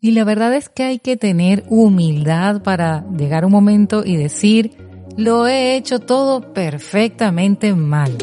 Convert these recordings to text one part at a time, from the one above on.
Y la verdad es que hay que tener humildad para llegar un momento y decir, lo he hecho todo perfectamente mal.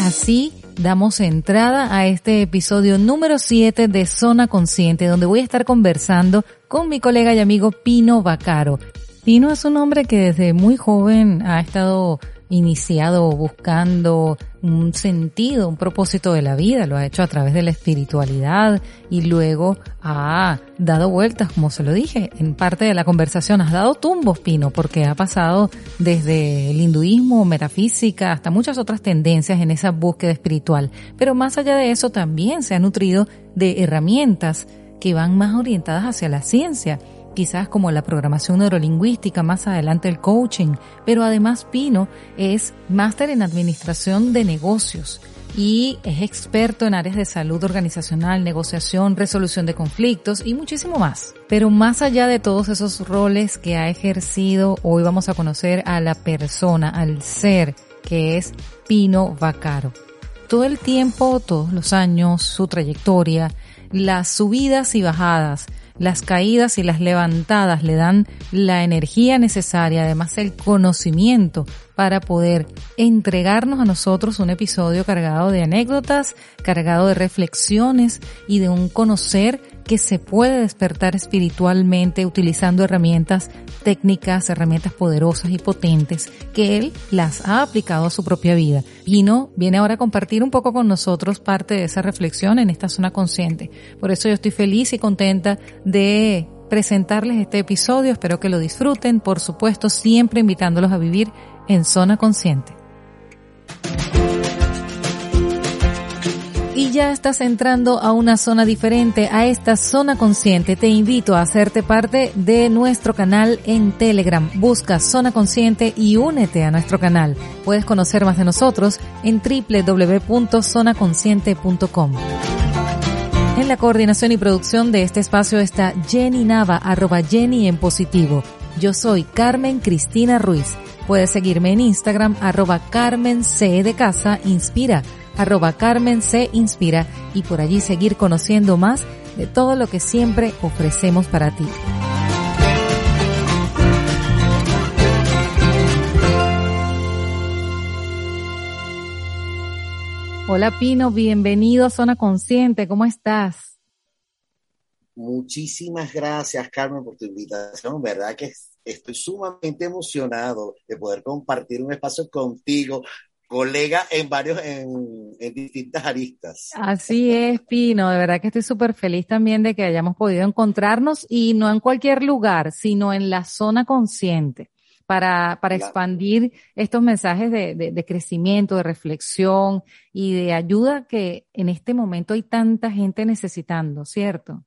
Así damos entrada a este episodio número 7 de Zona Consciente, donde voy a estar conversando con mi colega y amigo Pino Bacaro. Pino es un hombre que desde muy joven ha estado iniciado buscando un sentido, un propósito de la vida, lo ha hecho a través de la espiritualidad y luego ha dado vueltas, como se lo dije, en parte de la conversación, has dado tumbos, Pino, porque ha pasado desde el hinduismo, metafísica, hasta muchas otras tendencias en esa búsqueda espiritual. Pero más allá de eso también se ha nutrido de herramientas que van más orientadas hacia la ciencia quizás como la programación neurolingüística, más adelante el coaching, pero además Pino es máster en administración de negocios y es experto en áreas de salud organizacional, negociación, resolución de conflictos y muchísimo más. Pero más allá de todos esos roles que ha ejercido, hoy vamos a conocer a la persona, al ser que es Pino Vacaro. Todo el tiempo, todos los años, su trayectoria, las subidas y bajadas, las caídas y las levantadas le dan la energía necesaria, además el conocimiento para poder entregarnos a nosotros un episodio cargado de anécdotas, cargado de reflexiones y de un conocer que se puede despertar espiritualmente utilizando herramientas técnicas, herramientas poderosas y potentes que él las ha aplicado a su propia vida. Pino viene ahora a compartir un poco con nosotros parte de esa reflexión en esta zona consciente. Por eso yo estoy feliz y contenta de presentarles este episodio. Espero que lo disfruten. Por supuesto, siempre invitándolos a vivir en zona consciente. Y ya estás entrando a una zona diferente, a esta zona consciente. Te invito a hacerte parte de nuestro canal en Telegram. Busca Zona Consciente y únete a nuestro canal. Puedes conocer más de nosotros en www.zonaconsciente.com. En la coordinación y producción de este espacio está Jenny Nava, arroba Jenny en positivo. Yo soy Carmen Cristina Ruiz. Puedes seguirme en Instagram, arroba Carmen C de Casa Inspira arroba Carmen se inspira y por allí seguir conociendo más de todo lo que siempre ofrecemos para ti. Hola Pino, bienvenido a Zona Consciente, ¿cómo estás? Muchísimas gracias Carmen por tu invitación, verdad que estoy sumamente emocionado de poder compartir un espacio contigo colega en varios, en, distintas aristas. Así es, Pino, de verdad que estoy súper feliz también de que hayamos podido encontrarnos y no en cualquier lugar, sino en la zona consciente. Para, para expandir estos mensajes de, de, crecimiento, de reflexión y de ayuda que en este momento hay tanta gente necesitando, ¿cierto?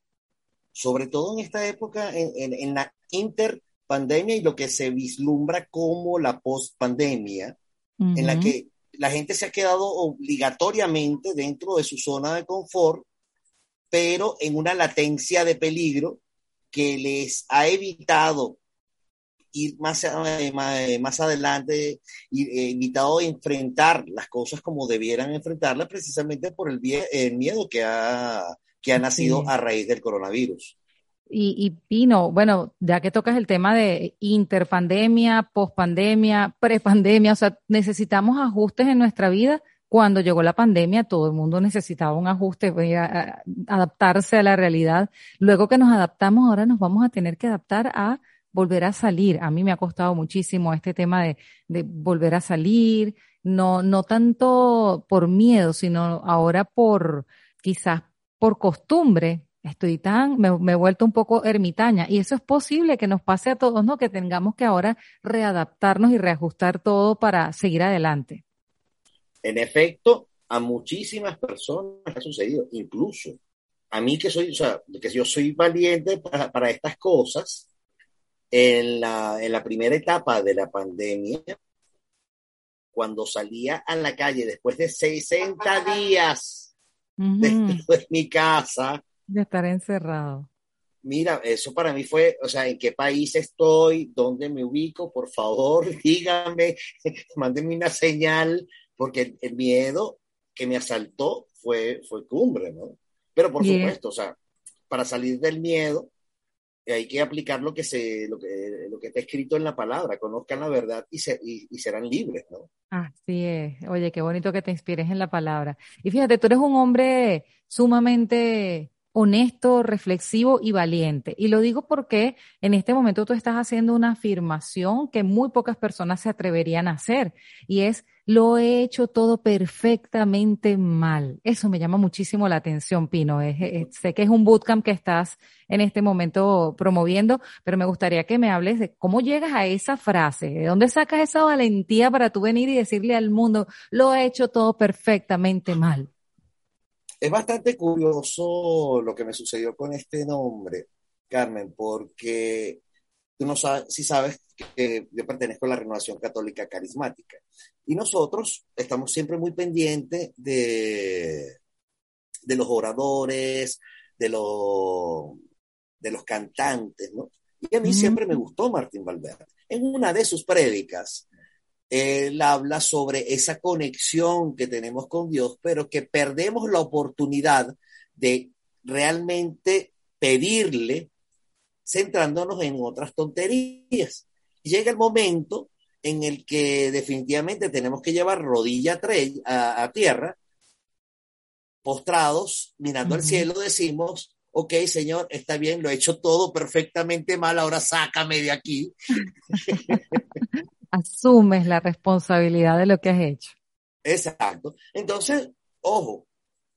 Sobre todo en esta época, en, en, en la interpandemia y lo que se vislumbra como la postpandemia, en la que la gente se ha quedado obligatoriamente dentro de su zona de confort, pero en una latencia de peligro que les ha evitado ir más, eh, eh, más, adelante, y, eh, evitado enfrentar las cosas como debieran enfrentarlas precisamente por el, el miedo que ha, que ha nacido a raíz del coronavirus. Y, y Pino, bueno, ya que tocas el tema de interpandemia, pospandemia, prepandemia, o sea, necesitamos ajustes en nuestra vida. Cuando llegó la pandemia, todo el mundo necesitaba un ajuste, pues, adaptarse a la realidad. Luego que nos adaptamos, ahora nos vamos a tener que adaptar a volver a salir. A mí me ha costado muchísimo este tema de, de volver a salir, no, no tanto por miedo, sino ahora por quizás por costumbre, estoy tan, me, he vuelto un poco ermitaña y eso es posible que nos pase a todos, ¿no? Que tengamos que ahora readaptarnos y reajustar todo para seguir adelante. En efecto, a muchísimas personas ha sucedido, incluso a mí que soy, o sea, que yo soy valiente para, para estas cosas, en la, en la primera etapa de la pandemia, cuando salía a la calle después de 60 días de mi casa. De estar encerrado. Mira, eso para mí fue, o sea, ¿en qué país estoy? ¿Dónde me ubico? Por favor, díganme, mándenme una señal, porque el, miedo que me asaltó fue, fue cumbre, ¿no? Pero por supuesto, o sea, para salir del miedo, hay que aplicar lo que, se, lo que, lo que está escrito en la palabra, conozcan la verdad y, se, y, y, serán libres, ¿no? Así es. Oye, qué bonito que te inspires en la palabra. Y fíjate, tú eres un hombre sumamente honesto, reflexivo y valiente. Y lo digo porque en este momento tú estás haciendo una afirmación que muy pocas personas se atreverían a hacer y es lo he hecho todo perfectamente mal. Eso me llama muchísimo la atención, Pino. sé que es un bootcamp que estás en este momento promoviendo, pero me gustaría que me hables de cómo llegas a esa frase, de dónde sacas esa valentía para tú venir y decirle al mundo, lo he hecho todo perfectamente mal es bastante curioso lo que me sucedió con este nombre, Carmen, porque tú no sabes, si sabes que yo pertenezco a la Renovación Católica Carismática y nosotros estamos siempre muy pendientes de, de los oradores, de, los de los cantantes, ¿no? Y a mí siempre me gustó Martín Valverde. En una de sus prédicas, él habla sobre esa conexión que tenemos con Dios, pero que perdemos la oportunidad de realmente pedirle centrándonos en otras tonterías. Llega el momento en el que definitivamente tenemos que llevar rodilla a, a tierra, postrados, mirando al cielo, decimos, ok, Señor, está bien, lo he hecho todo perfectamente mal, ahora sácame de aquí. asumes la responsabilidad de lo que has hecho. Exacto. Entonces, ojo,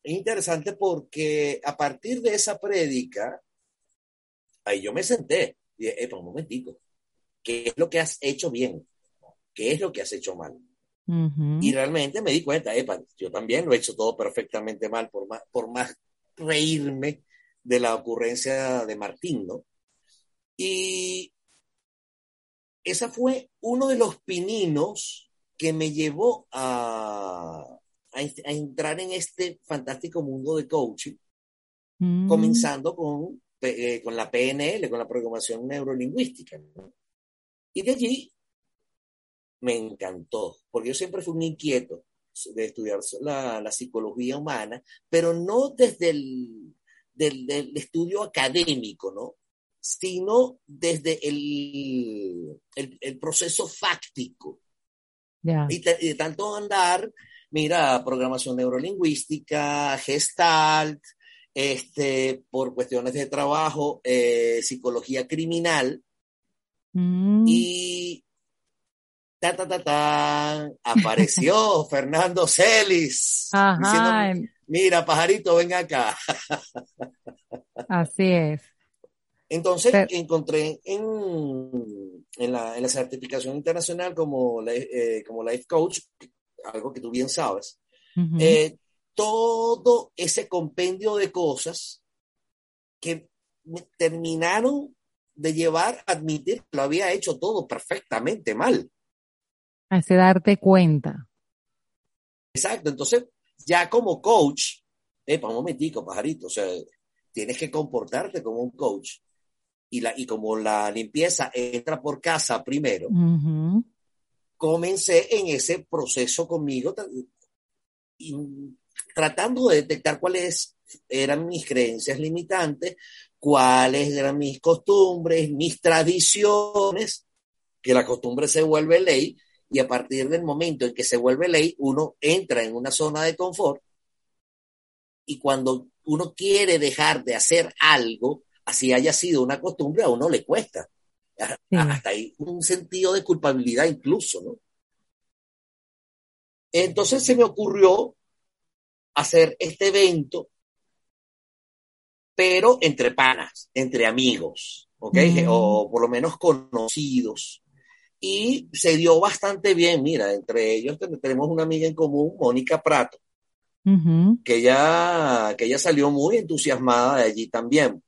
es interesante porque a partir de esa prédica, ahí yo me senté y dije, un momentico, ¿qué es lo que has hecho bien? ¿Qué es lo que has hecho mal? Y realmente me di cuenta, epa, yo también lo he hecho todo perfectamente mal, por más, por más reírme de la ocurrencia de Martín, ¿no? Y esa fue uno de los pininos que me llevó a, a, entrar en este fantástico mundo de coaching, mm. comenzando con, eh, con la PNL, con la programación neurolingüística. Y de allí me encantó, porque yo siempre fui un inquieto de estudiar la, la psicología humana, pero no desde el del, del, estudio académico, ¿no? Sino desde el, el, proceso fáctico. Y, de tanto andar, mira, programación neurolingüística, gestalt, este, por cuestiones de trabajo, eh, psicología criminal, mm. y ta, ta, ta, ta, apareció Fernando Celis. Ajá. mira, pajarito, ven acá. Así es. Entonces encontré en, en, la, en, la, certificación internacional como, eh, como Life Coach, algo que tú bien sabes, eh, todo ese compendio de cosas que me terminaron de llevar a admitir que lo había hecho todo perfectamente mal. Hace darte cuenta. Exacto, entonces ya como coach, eh, un momentico, pajarito, o sea, tienes que comportarte como un coach y, la, y como la limpieza entra por casa primero, comencé en ese proceso conmigo y, tratando de detectar cuáles eran mis creencias limitantes, cuáles eran mis costumbres, mis tradiciones, que la costumbre se vuelve ley y a partir del momento en que se vuelve ley, uno entra en una zona de confort y cuando uno quiere dejar de hacer algo, así haya sido una costumbre, a uno le cuesta. Hasta hay un sentido de culpabilidad incluso, ¿no? Entonces se me ocurrió hacer este evento, pero entre panas, entre amigos, ¿ok? O por lo menos conocidos. Y se dio bastante bien, mira, entre ellos tenemos una amiga en común, Mónica Prato, que, ella, que ella salió muy entusiasmada de allí también.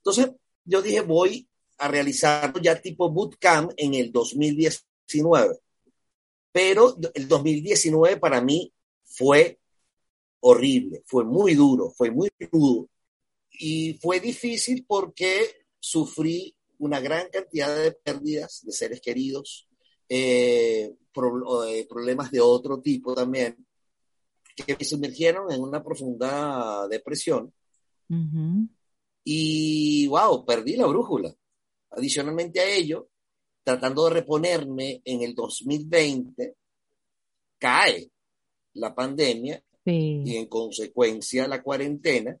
Entonces, yo dije, voy a realizar ya tipo bootcamp en el 2019. Pero el 2019 para mí fue horrible, fue muy duro, fue muy duro. Y fue difícil porque sufrí una gran cantidad de pérdidas de seres queridos, eh, eh, problemas de otro tipo también, que me sumergieron en una profunda depresión. Y, wow, perdí la brújula. Adicionalmente a ello, tratando de reponerme en el 2020, cae la pandemia y en consecuencia la cuarentena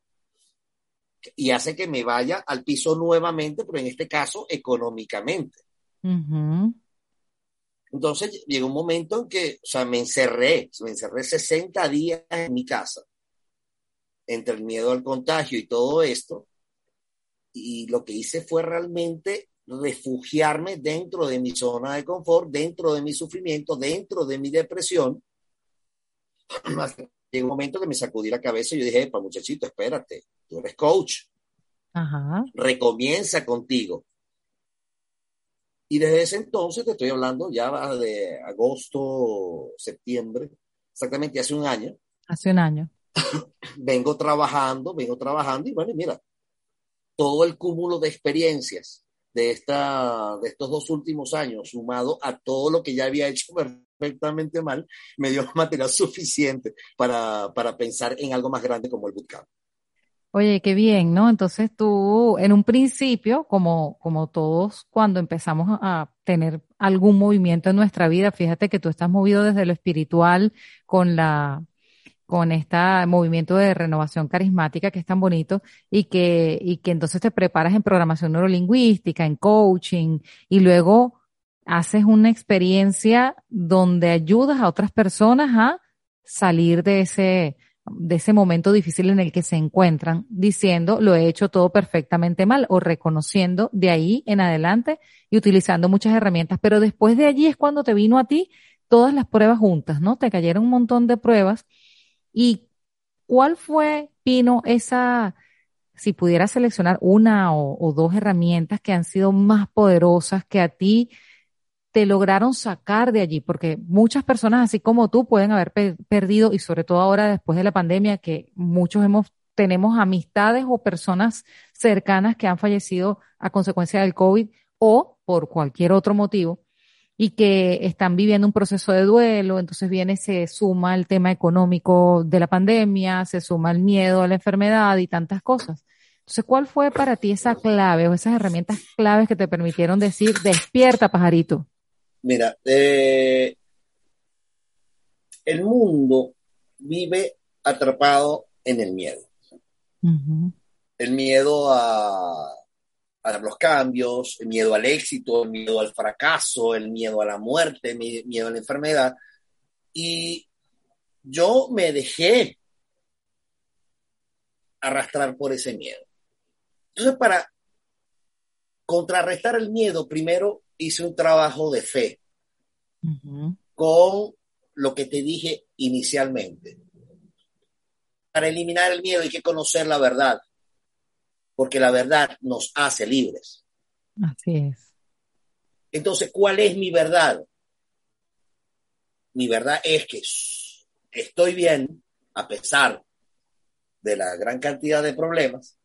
y hace que me vaya al piso nuevamente, pero en este caso económicamente. Entonces llegó un momento en que, o sea, me encerré, me encerré 60 días en mi casa, entre el miedo al contagio y todo esto, y lo que hice fue realmente refugiarme dentro de mi zona de confort, dentro de mi sufrimiento, dentro de mi depresión. Llegó un momento que me sacudí la cabeza y yo dije, pa muchachito, espérate, tú eres coach. Recomienza contigo. Y desde ese entonces, te estoy hablando ya de agosto, septiembre, exactamente hace un año. Hace un año. vengo trabajando, vengo trabajando y bueno, mira, todo el cúmulo de experiencias de, esta, de estos dos últimos años, sumado a todo lo que ya había hecho perfectamente mal, me dio material suficiente para, para pensar en algo más grande como el bootcamp. Oye, qué bien, ¿no? Entonces tú, en un principio, como, como todos, cuando empezamos a tener algún movimiento en nuestra vida, fíjate que tú estás movido desde lo espiritual con la, con este movimiento de renovación carismática que es tan bonito y que, y que entonces te preparas en programación neurolingüística, en coaching y luego haces una experiencia donde ayudas a otras personas a salir de ese, de ese momento difícil en el que se encuentran, diciendo lo he hecho todo perfectamente mal o reconociendo de ahí en adelante y utilizando muchas herramientas. Pero después de allí es cuando te vino a ti todas las pruebas juntas, ¿no? Te cayeron un montón de pruebas ¿Y cuál fue, Pino, esa, si pudieras seleccionar una o, dos herramientas que han sido más poderosas que a ti te lograron sacar de allí? Porque muchas personas, así como tú, pueden haber perdido, y sobre todo ahora después de la pandemia, que muchos hemos tenemos amistades o personas cercanas que han fallecido a consecuencia del COVID o por cualquier otro motivo y que están viviendo un proceso de duelo, entonces viene, se suma el tema económico de la pandemia, se suma el miedo a la enfermedad y tantas cosas. Entonces, ¿cuál fue para ti esa clave o esas herramientas claves que te permitieron decir, despierta, pajarito? Mira, eh, el mundo vive atrapado en el miedo. El miedo a, a los cambios, el miedo al éxito, el miedo al fracaso, el miedo a la muerte, el miedo a la enfermedad. Y yo me dejé arrastrar por ese miedo. Entonces, para contrarrestar el miedo, primero hice un trabajo de fe con lo que te dije inicialmente. Para eliminar el miedo hay que conocer la verdad porque la verdad nos hace libres. Así es. Entonces, ¿cuál es mi verdad? Mi verdad es que estoy bien a pesar de la gran cantidad de problemas.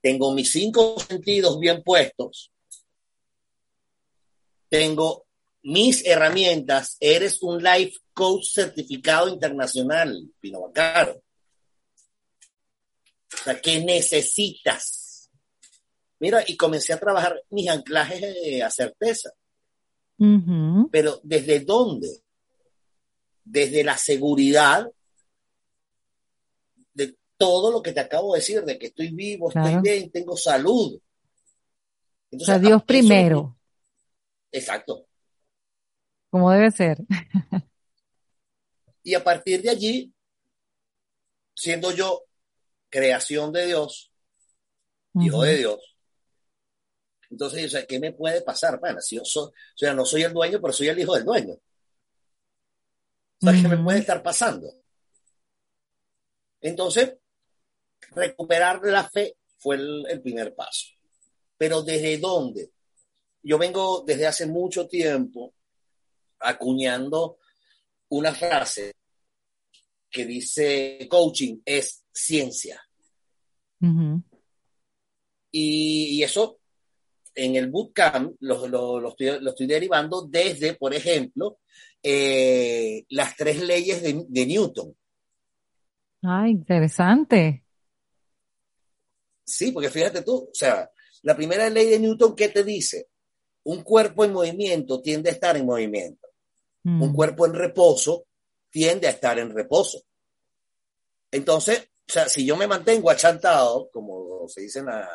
Tengo mis cinco sentidos bien puestos. Tengo mis herramientas. Eres un life coach certificado internacional, Pino Bacaro. O sea, ¿qué necesitas? Mira, y comencé a trabajar mis anclajes a certeza. Pero ¿desde dónde? Desde la seguridad de todo lo que te acabo de decir, de que estoy vivo, estoy bien, tengo salud. Entonces, Dios primero. Exacto. Como debe ser. y a partir de allí, siendo yo creación de Dios, hijo de Dios. Entonces, ¿qué me puede pasar? Bueno, si yo soy, o sea, no soy el dueño, pero soy el hijo del dueño. O sea, ¿qué me puede estar pasando? Entonces, recuperar la fe fue el, primer paso. Pero ¿desde dónde? Yo vengo desde hace mucho tiempo acuñando una frase que dice coaching es ciencia. y, eso en el bootcamp lo, lo, estoy, derivando desde, por ejemplo, eh, las tres leyes de, de Newton. Ah, interesante. Sí, porque fíjate tú, o sea, la primera ley de Newton, ¿qué te dice? Un cuerpo en movimiento tiende a estar en movimiento. Un mm. cuerpo en reposo tiende a estar en reposo. Entonces, o sea, si yo me mantengo achantado, como se dice en la,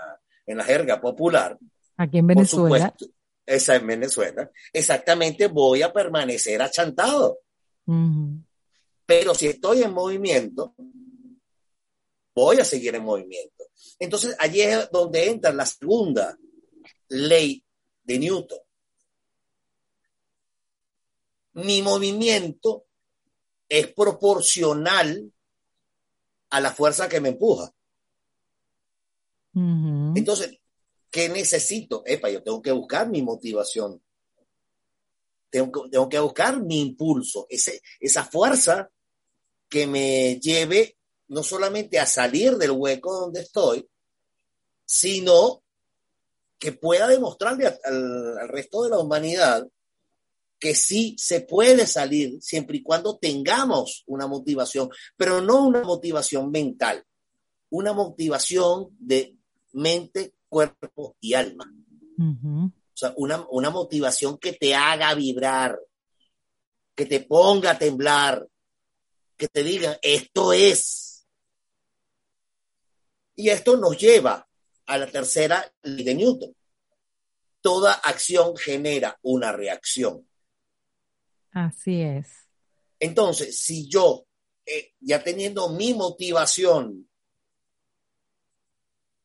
en la jerga popular, aquí en Venezuela, esa en Venezuela, exactamente voy a permanecer achantado. Pero si estoy en movimiento, voy a seguir en movimiento. Entonces, allí es donde entra la segunda ley de Newton. Mi movimiento es proporcional a la fuerza que me empuja. Entonces, ¿qué necesito? Epa, yo tengo que buscar mi motivación. Tengo, tengo que buscar mi impulso, ese, esa fuerza que me lleve no solamente a salir del hueco donde estoy, sino que pueda demostrarle al, resto de la humanidad que sí se puede salir siempre y cuando tengamos una motivación, pero no una motivación mental, una motivación de mente, cuerpo y alma. O sea, una, una motivación que te haga vibrar, que te ponga a temblar, que te diga, esto es, y esto nos lleva a la tercera ley de Newton. Toda acción genera una reacción. Así es. Entonces, si yo, eh, ya teniendo mi motivación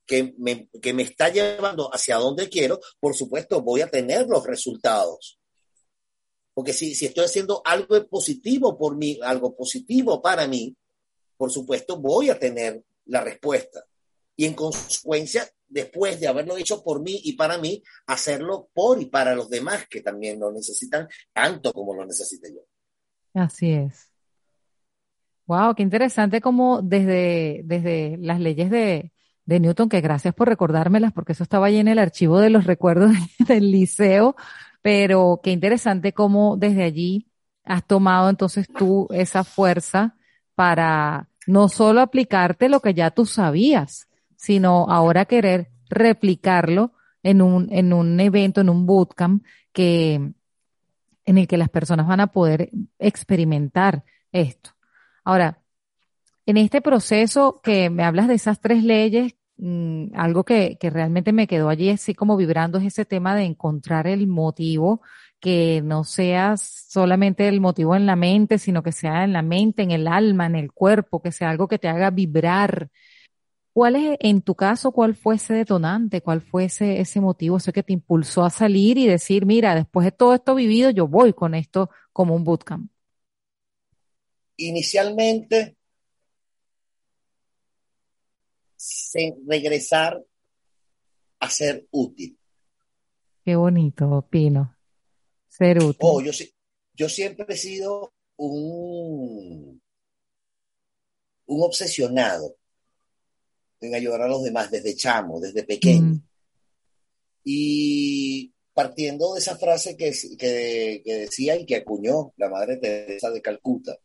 que me, que me está llevando hacia donde quiero, por supuesto voy a tener los resultados. Porque si, si estoy haciendo algo positivo por mí, algo positivo para mí, por supuesto voy a tener la respuesta y en consecuencia, después de haberlo hecho por mí y para mí, hacerlo por y para los demás que también lo necesitan tanto como lo necesite yo. Así es. Wow, qué interesante como desde, desde las leyes de, de Newton, que gracias por recordármelas, porque eso estaba ahí en el archivo de los recuerdos del liceo, pero qué interesante cómo desde allí has tomado entonces tú esa fuerza para no solo aplicarte lo que ya tú sabías, sino ahora querer replicarlo en un, en un evento, en un bootcamp que, en el que las personas van a poder experimentar esto. Ahora, en este proceso que me hablas de esas tres leyes, mm, algo que, que realmente me quedó allí así como vibrando es ese tema de encontrar el motivo que no sea solamente el motivo en la mente, sino que sea en la mente, en el alma, en el cuerpo, que sea algo que te haga vibrar, ¿Cuál es, en tu caso, cuál fue ese detonante? ¿Cuál fue ese, ese motivo, ese que te impulsó a salir y decir, mira, después de todo esto vivido, yo voy con esto como un bootcamp? Inicialmente, regresar a ser útil. Qué bonito, Pino. Ser útil. Oh, yo, yo siempre he sido un, un obsesionado en ayudar a los demás desde chamo, desde pequeño. Mm. Y partiendo de esa frase que, que, decía y que acuñó la Madre Teresa de Calcuta,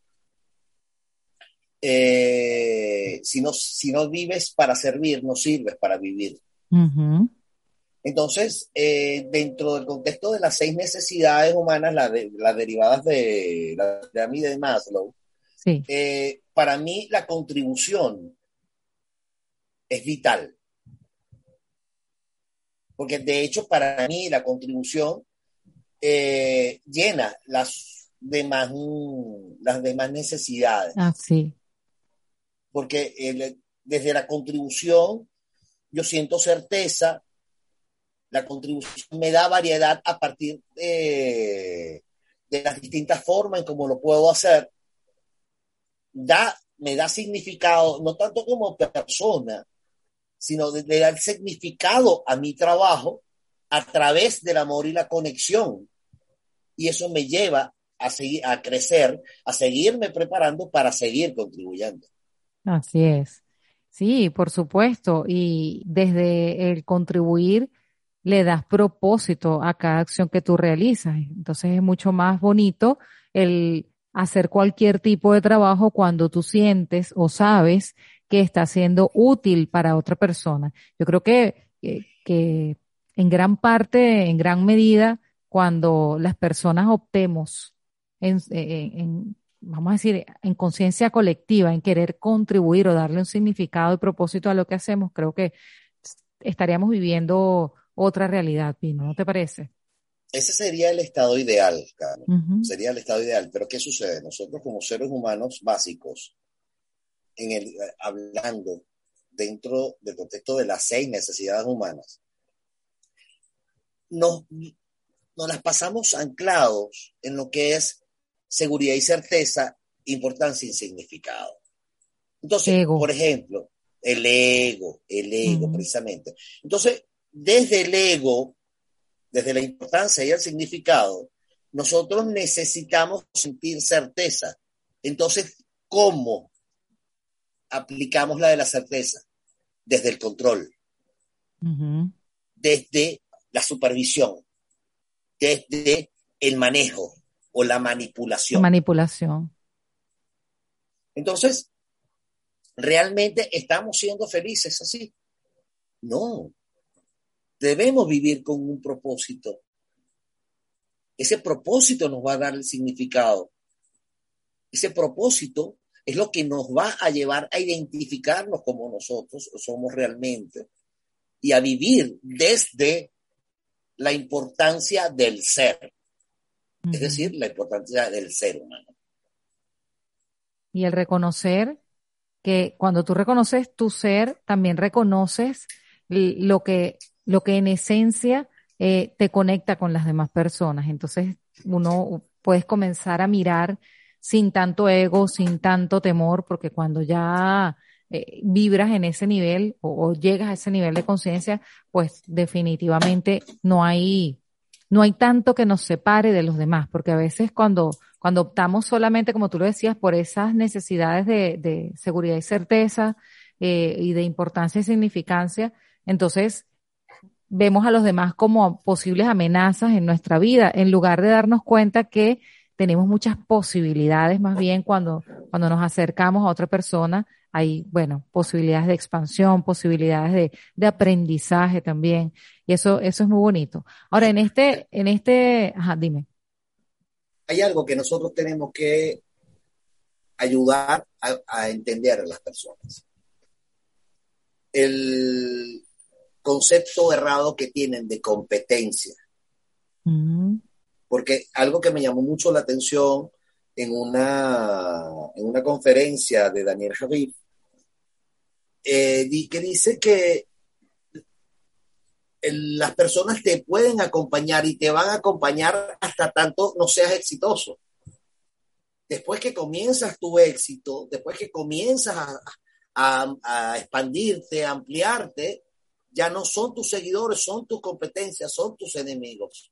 eh, si, no, si no vives para servir, no sirves para vivir. Entonces, eh, dentro del contexto de las seis necesidades humanas, las derivadas de la pirámide de Maslow, eh, para mí la contribución es vital. Porque de hecho para mí la contribución eh, llena las demás, las demás necesidades. Ah, sí. Porque desde la contribución yo siento certeza, la contribución me da variedad a partir de, de las distintas formas en cómo lo puedo hacer da, me da significado, no tanto como persona, sino de, de dar significado a mi trabajo a través del amor y la conexión. Y eso me lleva a seguir, a crecer, a seguirme preparando para seguir contribuyendo. Así es. Sí, por supuesto. Y desde el contribuir le das propósito a cada acción que tú realizas. Entonces es mucho más bonito el hacer cualquier tipo de trabajo cuando tú sientes o sabes que está siendo útil para otra persona. Yo creo que, que, en gran parte, en gran medida, cuando las personas optemos en, en, vamos a decir, en conciencia colectiva, en querer contribuir o darle un significado y propósito a lo que hacemos, creo que estaríamos viviendo otra realidad, Pino, ¿no te parece? Ese sería el estado ideal, Carmen. Sería el estado ideal. Pero ¿qué sucede? Nosotros como seres humanos básicos, en el, hablando dentro del contexto de las seis necesidades humanas, nos, nos las pasamos anclados en lo que es seguridad y certeza, importancia y significado. Entonces, por ejemplo, el ego, el ego precisamente. Entonces, desde el ego, desde la importancia y el significado, nosotros necesitamos sentir certeza. Entonces, ¿cómo aplicamos la de la certeza? Desde el control, desde la supervisión, desde el manejo o la manipulación. Manipulación. Entonces, ¿realmente estamos siendo felices así? No, debemos vivir con un propósito. Ese propósito nos va a dar el significado. Ese propósito es lo que nos va a llevar a identificarnos como nosotros somos realmente y a vivir desde la importancia del ser, es decir, la importancia del ser humano. Y el reconocer que cuando tú reconoces tu ser, también reconoces lo que lo que en esencia eh, te conecta con las demás personas. Entonces uno puedes comenzar a mirar sin tanto ego, sin tanto temor, porque cuando ya eh, vibras en ese nivel o, llegas a ese nivel de conciencia, pues definitivamente no hay, no hay tanto que nos separe de los demás, porque a veces cuando, cuando optamos solamente, como tú lo decías, por esas necesidades de, de seguridad y certeza eh, y de importancia y significancia, entonces vemos a los demás como posibles amenazas en nuestra vida, en lugar de darnos cuenta que tenemos muchas posibilidades, más bien cuando, cuando nos acercamos a otra persona, hay, bueno, posibilidades de expansión, posibilidades de, de aprendizaje también. Y eso, eso es muy bonito. Ahora, en este, en este, ajá, dime. Hay algo que nosotros tenemos que ayudar a, a entender a las personas. El, concepto errado que tienen de competencia. Mm. Porque algo que me llamó mucho la atención en una, en una conferencia de Daniel Javid, eh, que dice que las personas te pueden acompañar y te van a acompañar hasta tanto no seas exitoso. Después que comienzas tu éxito, después que comienzas a, a, a expandirte, a ampliarte, ya no son tus seguidores, son tus competencias, son tus enemigos.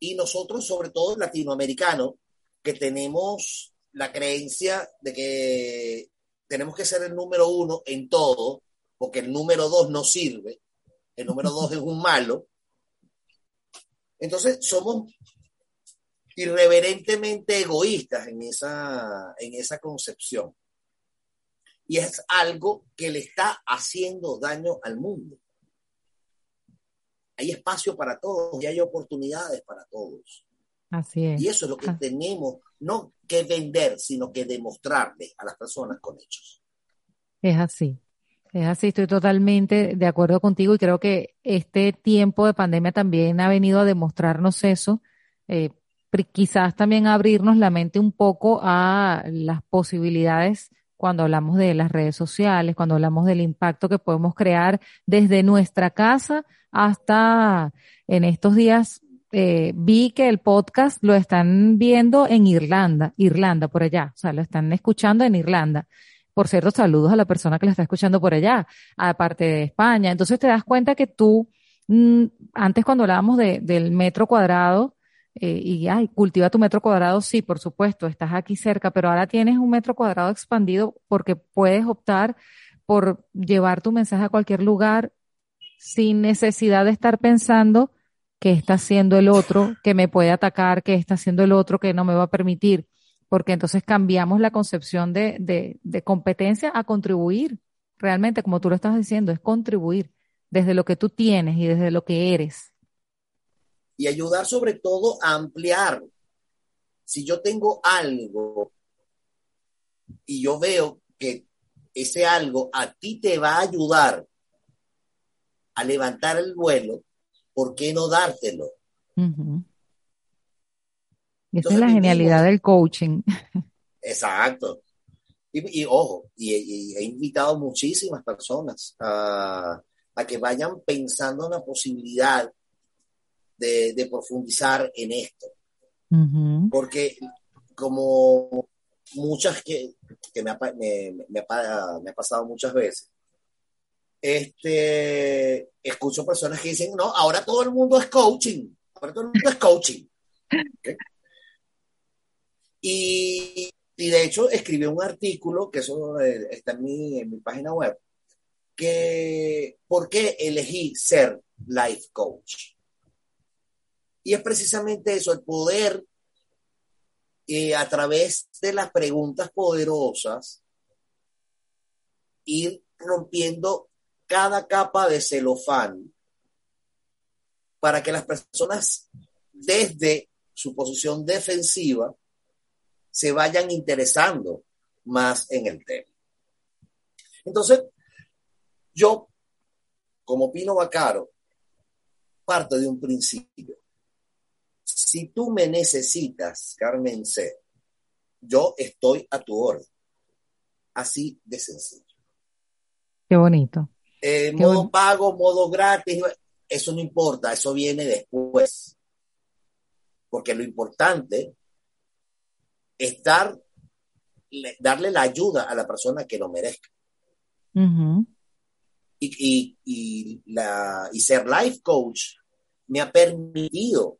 Y nosotros, sobre todo latinoamericanos, que tenemos la creencia de que tenemos que ser el número uno en todo, porque el número dos no sirve, el número dos es un malo. Entonces somos irreverentemente egoístas en esa, en esa concepción y es algo que le está haciendo daño al mundo. Hay espacio para todos y hay oportunidades para todos. Así es. Y eso es lo que ah. tenemos, no que vender, sino que demostrarle a las personas con hechos. Es así. Es así, estoy totalmente de acuerdo contigo y creo que este tiempo de pandemia también ha venido a demostrarnos eso, eh, quizás también abrirnos la mente un poco a las posibilidades cuando hablamos de las redes sociales, cuando hablamos del impacto que podemos crear desde nuestra casa hasta en estos días eh, vi que el podcast lo están viendo en Irlanda, Irlanda por allá, o sea, lo están escuchando en Irlanda. Por cierto, saludos a la persona que lo está escuchando por allá, aparte de España. Entonces te das cuenta que tú, mm, antes cuando hablábamos de, del metro cuadrado, eh, y ay, cultiva tu metro cuadrado, sí, por supuesto, estás aquí cerca, pero ahora tienes un metro cuadrado expandido porque puedes optar por llevar tu mensaje a cualquier lugar sin necesidad de estar pensando qué está haciendo el otro, que me puede atacar, qué está haciendo el otro, que no me va a permitir, porque entonces cambiamos la concepción de, de, de competencia a contribuir. Realmente, como tú lo estás diciendo, es contribuir desde lo que tú tienes y desde lo que eres. Y ayudar sobre todo a ampliar. Si yo tengo algo y yo veo que ese algo a ti te va a ayudar a levantar el vuelo, ¿por qué no dártelo? Esa es la genialidad del coaching. Exacto. Y, ojo, y, he invitado muchísimas personas a, que vayan pensando en la posibilidad de, profundizar en esto. Porque como muchas que, me, me, ha, pasado muchas veces, este, escucho personas que dicen, no, ahora todo el mundo es coaching, ahora todo el mundo es coaching. Y, de hecho escribí un artículo, que eso eh, está en mi, en mi página web, que ¿por qué elegí ser life coach? Y es precisamente eso, el poder eh, a través de las preguntas poderosas ir rompiendo cada capa de celofán para que las personas desde su posición defensiva se vayan interesando más en el tema. Entonces, yo, como Pino Bacaro, parto de un principio. Si tú me necesitas, Carmen C., yo estoy a tu orden. Así de sencillo. Qué bonito. Eh, modo pago, modo gratis, eso no importa, eso viene después. Porque lo importante es dar, darle la ayuda a la persona que lo merezca. y, y, la, y ser life coach me ha permitido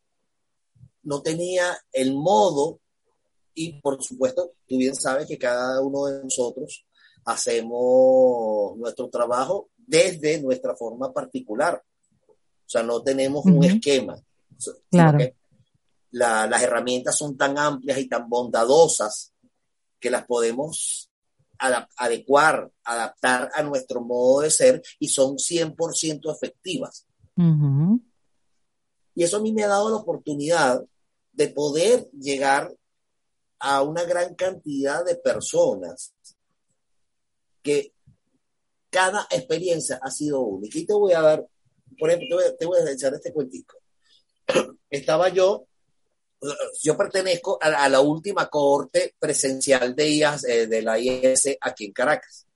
no tenía el modo y por supuesto, tú bien sabes que cada uno de nosotros hacemos nuestro trabajo desde nuestra forma particular. O sea, no tenemos un esquema. Claro. las herramientas son tan amplias y tan bondadosas que las podemos adecuar, adaptar a nuestro modo de ser y son 100% efectivas. Y eso a mí me ha dado la oportunidad de poder llegar a una gran cantidad de personas que cada experiencia ha sido única. Y te voy a dar, por ejemplo, te voy, a echar este cuentico. Estaba yo, yo pertenezco a, la última cohorte presencial de IAS, eh, de la IS aquí en Caracas.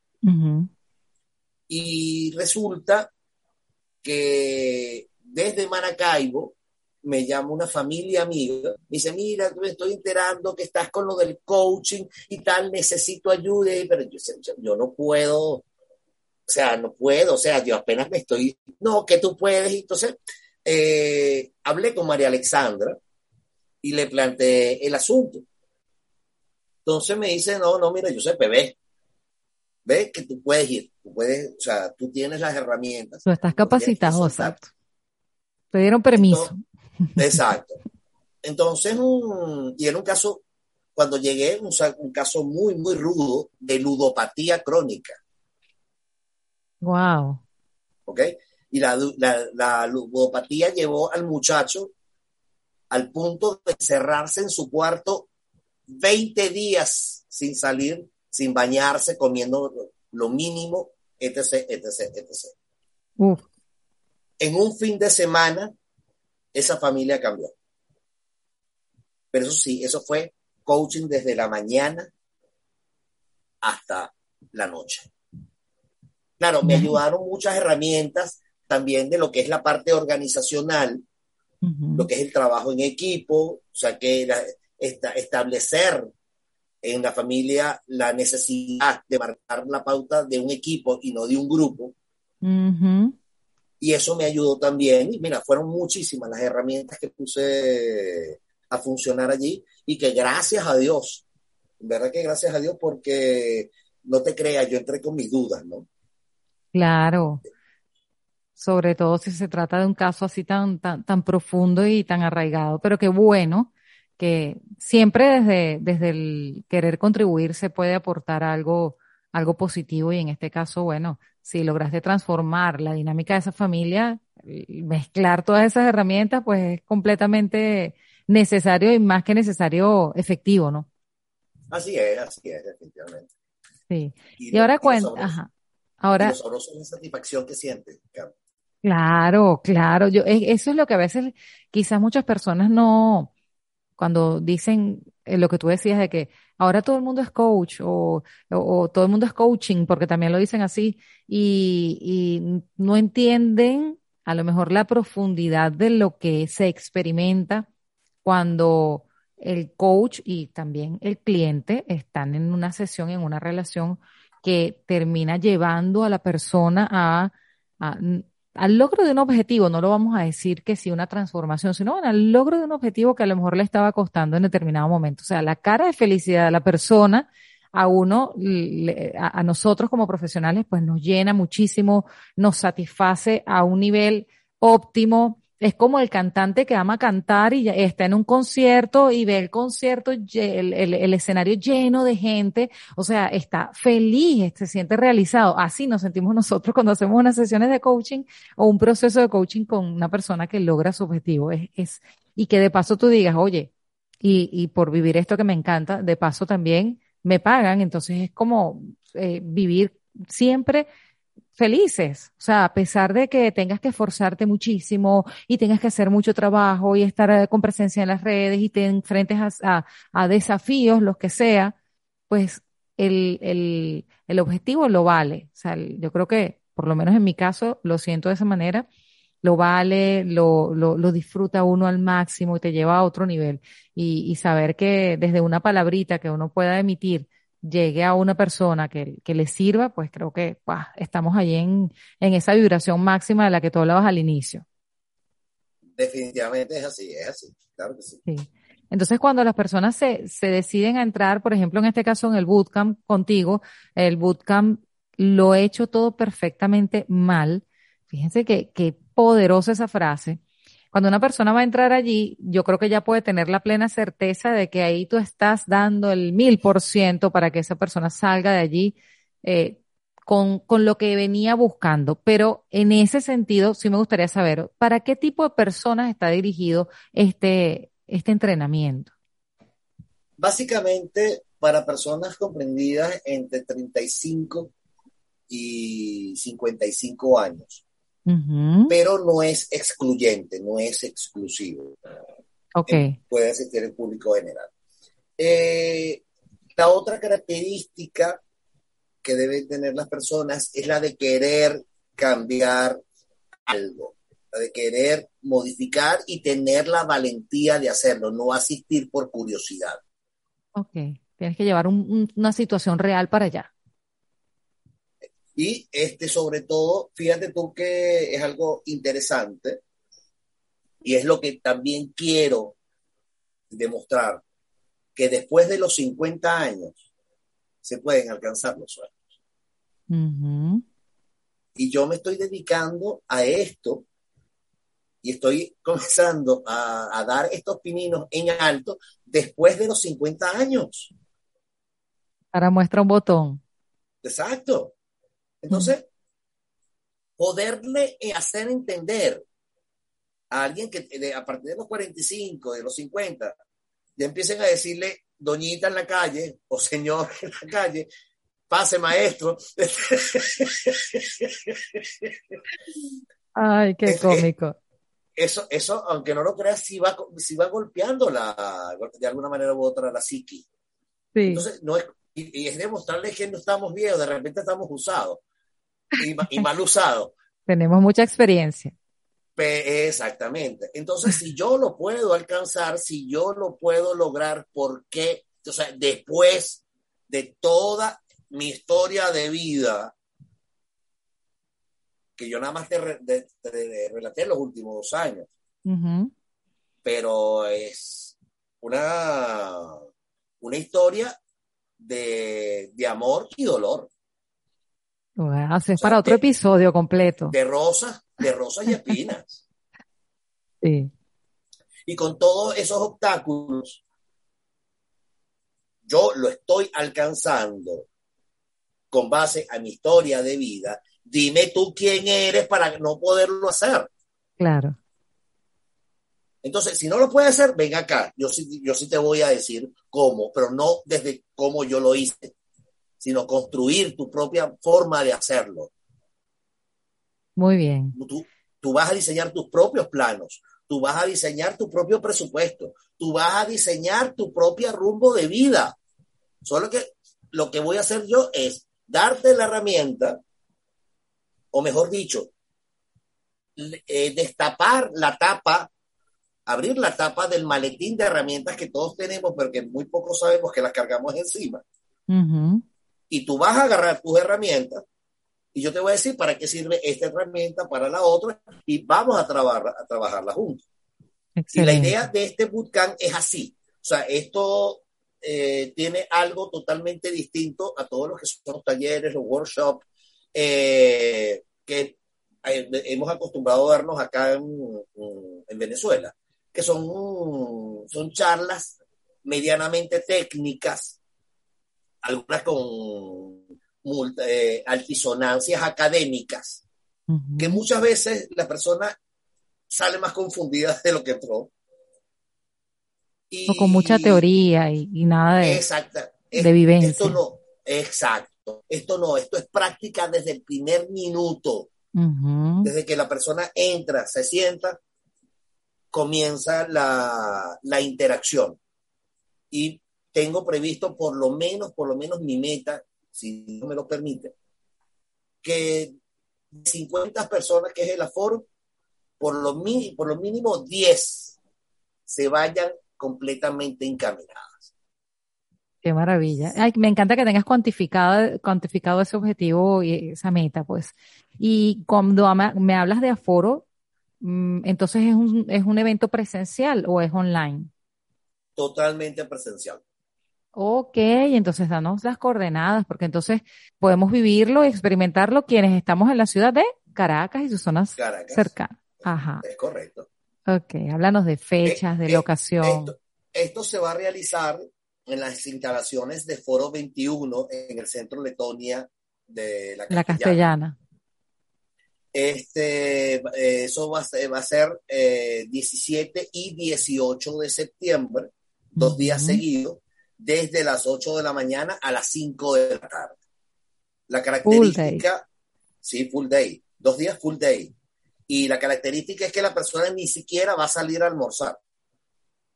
Y resulta que desde Maracaibo me llama una familia amiga, me dice, mira, me estoy enterando que estás con lo del coaching y tal, necesito ayuda, pero yo, yo no puedo, o sea, no puedo, o sea, yo apenas me estoy, no, que tú puedes, entonces eh, hablé con María Alexandra y le planteé el asunto. Entonces me dice, no, no, mira, yo sé, bebé, ve que tú puedes ir, tú puedes, o sea, tú tienes las herramientas. Tú estás capacitado, exacto. Te dieron permiso. Exacto. Entonces, y era un caso, cuando llegué, un, un caso muy, muy rudo de ludopatía crónica. Wow. ¿Ok? Y la, la, ludopatía llevó al muchacho al punto de cerrarse en su cuarto 20 días sin salir, sin bañarse, comiendo lo mínimo, etc., etc., etc. En un fin de semana, esa familia cambió. Pero eso sí, eso fue coaching desde la mañana hasta la noche. Claro, me ayudaron muchas herramientas también de lo que es la parte organizacional, lo que es el trabajo en equipo, o sea, que establecer en la familia la necesidad de marcar la pauta de un equipo y no de un grupo. Y eso me ayudó también. Y mira, fueron muchísimas las herramientas que puse a funcionar allí y que gracias a Dios, verdad que gracias a Dios porque no te creas, yo entré con mis dudas, ¿no? Claro. Sobre todo si se trata de un caso así tan, tan, tan profundo y tan arraigado. Pero qué bueno que siempre desde, desde el querer contribuir se puede aportar algo, algo positivo y en este caso, bueno, si lograste transformar la dinámica de esa familia, mezclar todas esas herramientas, pues es completamente necesario y más que necesario efectivo, ¿no? Así es, así es, definitivamente. Sí. Y, ahora cuenta, ajá. Ahora. la satisfacción que siente, Claro, claro. Yo, e, eso es lo que a veces quizás muchas personas no, cuando dicen eh, lo que tú decías de que ahora todo el mundo es coach o, todo el mundo es coaching, porque también lo dicen así, y, y no entienden a lo mejor la profundidad de lo que se experimenta cuando el coach y también el cliente están en una sesión, en una relación que termina llevando a la persona a, a al logro de un objetivo, no lo vamos a decir que sí una transformación, sino al logro de un objetivo que a lo mejor le estaba costando en determinado momento. O sea, la cara de felicidad de la persona a uno, a, nosotros como profesionales, pues nos llena muchísimo, nos satisface a un nivel óptimo, es como el cantante que ama cantar y está en un concierto y ve el concierto, el, escenario lleno de gente, o sea, está feliz, se siente realizado. Así nos sentimos nosotros cuando hacemos unas sesiones de coaching o un proceso de coaching con una persona que logra su objetivo. Es, y que de paso tú digas, oye, y, y por vivir esto que me encanta, de paso también me pagan, entonces es como eh, vivir siempre felices. O sea, a pesar de que tengas que esforzarte muchísimo y tengas que hacer mucho trabajo y estar eh, con presencia en las redes y te enfrentes a, a, desafíos, los que sea, pues el, el, el, objetivo lo vale. O sea, yo creo que, por lo menos en mi caso, lo siento de esa manera, lo vale, lo, lo, lo disfruta uno al máximo y te lleva a otro nivel. Y, y saber que desde una palabrita que uno pueda emitir, llegue a una persona que, que le sirva, pues creo que estamos allí en, en esa vibración máxima de la que tú hablabas al inicio. Definitivamente es así, es así, claro que sí. Entonces, cuando las personas se, se deciden a entrar, por ejemplo, en este caso en el bootcamp contigo, el bootcamp lo he hecho todo perfectamente mal. Fíjense que, que poderosa esa frase. Cuando una persona va a entrar allí, yo creo que ya puede tener la plena certeza de que ahí tú estás dando el mil por ciento para que esa persona salga de allí eh, con, con lo que venía buscando. Pero en ese sentido, sí me gustaría saber, ¿para qué tipo de personas está dirigido este, este entrenamiento? Básicamente para personas comprendidas entre 35 y 55 años pero no es excluyente, no es exclusivo. Ok. Puede asistir el público general. Eh, la otra característica que deben tener las personas es la de querer cambiar algo, la de querer modificar y tener la valentía de hacerlo, no asistir por curiosidad. Ok, tienes que llevar una situación real para allá. Y este, sobre todo, fíjate tú que es algo interesante y es lo que también quiero demostrar, que después de los 50 años se pueden alcanzar los sueños. Y yo me estoy dedicando a esto y estoy comenzando a, a, dar estos pininos en alto después de los 50 años. Para muestra un botón. Exacto. Entonces, poderle hacer entender a alguien que a partir de los 45, de los 50, ya empiecen a decirle doñita en la calle o señor en la calle, pase maestro. Ay, qué cómico. Eso, eso, aunque no lo creas, sí va, sí va golpeando la, de alguna manera u otra la psiqui. Sí. Entonces, no es, y, y es demostrarles que no estamos viejos, de repente estamos usados y, mal usado. Tenemos mucha experiencia. Exactamente. Entonces, si yo lo puedo alcanzar, si yo lo puedo lograr, ¿por qué? O sea, después de toda mi historia de vida, que yo nada más te, relaté los últimos dos años, pero es una, una historia de, de amor y dolor. Bueno, es para otro episodio completo. De rosas, de rosas y espinas. sí. Y con todos esos obstáculos, yo lo estoy alcanzando con base a mi historia de vida. Dime tú quién eres para no poderlo hacer. Claro. Entonces, si no lo puedes hacer, ven acá. Yo sí, yo sí te voy a decir cómo, pero no desde cómo yo lo hice sino construir tu propia forma de hacerlo. Muy bien. Tú, tú vas a diseñar tus propios planos, tú vas a diseñar tu propio presupuesto, tú vas a diseñar tu propia rumbo de vida. Solo que lo que voy a hacer yo es darte la herramienta, o mejor dicho, eh, destapar la tapa, abrir la tapa del maletín de herramientas que todos tenemos, pero que muy pocos sabemos que las cargamos encima y tú vas a agarrar tus herramientas y yo te voy a decir para qué sirve esta herramienta para la otra y vamos a, trabajar a trabajarla juntos. Y la idea de este bootcamp es así. O sea, esto eh, tiene algo totalmente distinto a todos los que son los talleres, los workshops, eh, que hemos acostumbrado a vernos acá en, en Venezuela, que son, son charlas medianamente técnicas algunas con eh, altisonancias académicas, que muchas veces la persona sale más confundida de lo que entró. Y, o con mucha teoría y, nada de, exacta, de vivencia. Esto no, exacto. Esto no, esto es práctica desde el primer minuto. Desde que la persona entra, se sienta, comienza la, la interacción. Y tengo previsto por lo menos, por lo menos mi meta, si no me lo permite, que 50 personas, que es el aforo, por lo, por lo mínimo 10 se vayan completamente encaminadas. Qué maravilla. me encanta que tengas cuantificado, cuantificado ese objetivo y esa meta, pues. Y cuando me hablas de aforo, mm, entonces es un, es un evento presencial o es online? Totalmente presencial. Ok, entonces danos las coordenadas, porque entonces podemos vivirlo y experimentarlo quienes estamos en la ciudad de Caracas y sus zonas cercanas. Ajá. Es correcto. Ok, háblanos de fechas, de eh, locación. Esto, se va a realizar en las instalaciones de Foro 21 en el centro Letonia de la Castellana. La Castellana. Este, eh, eso va a ser, va a ser 17 eh, y 18 de septiembre, dos días seguidos desde las 8 de la mañana a las 5 de la tarde. La característica, sí, full day, dos días full day. Y la característica es que la persona ni siquiera va a salir a almorzar.